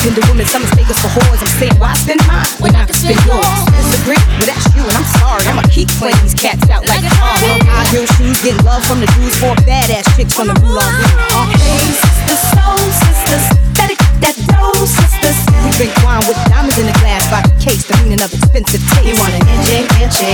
Uh, we independent women, some mistake us for whores. I'm saying, why spend mine when I can spend yours? Disagree? Well, that's you, and I'm sorry. I'ma keep playing these cats out like uh, high heel shoes, getting love from the dudes, four badass chicks from the Moulin Rouge. Uh-huh. Hey, sisters, soul sisters, better get that dough, sisters. We drink wine with diamonds in the glass by the case, the meaning of expensive taste. You want an NJ, NJ,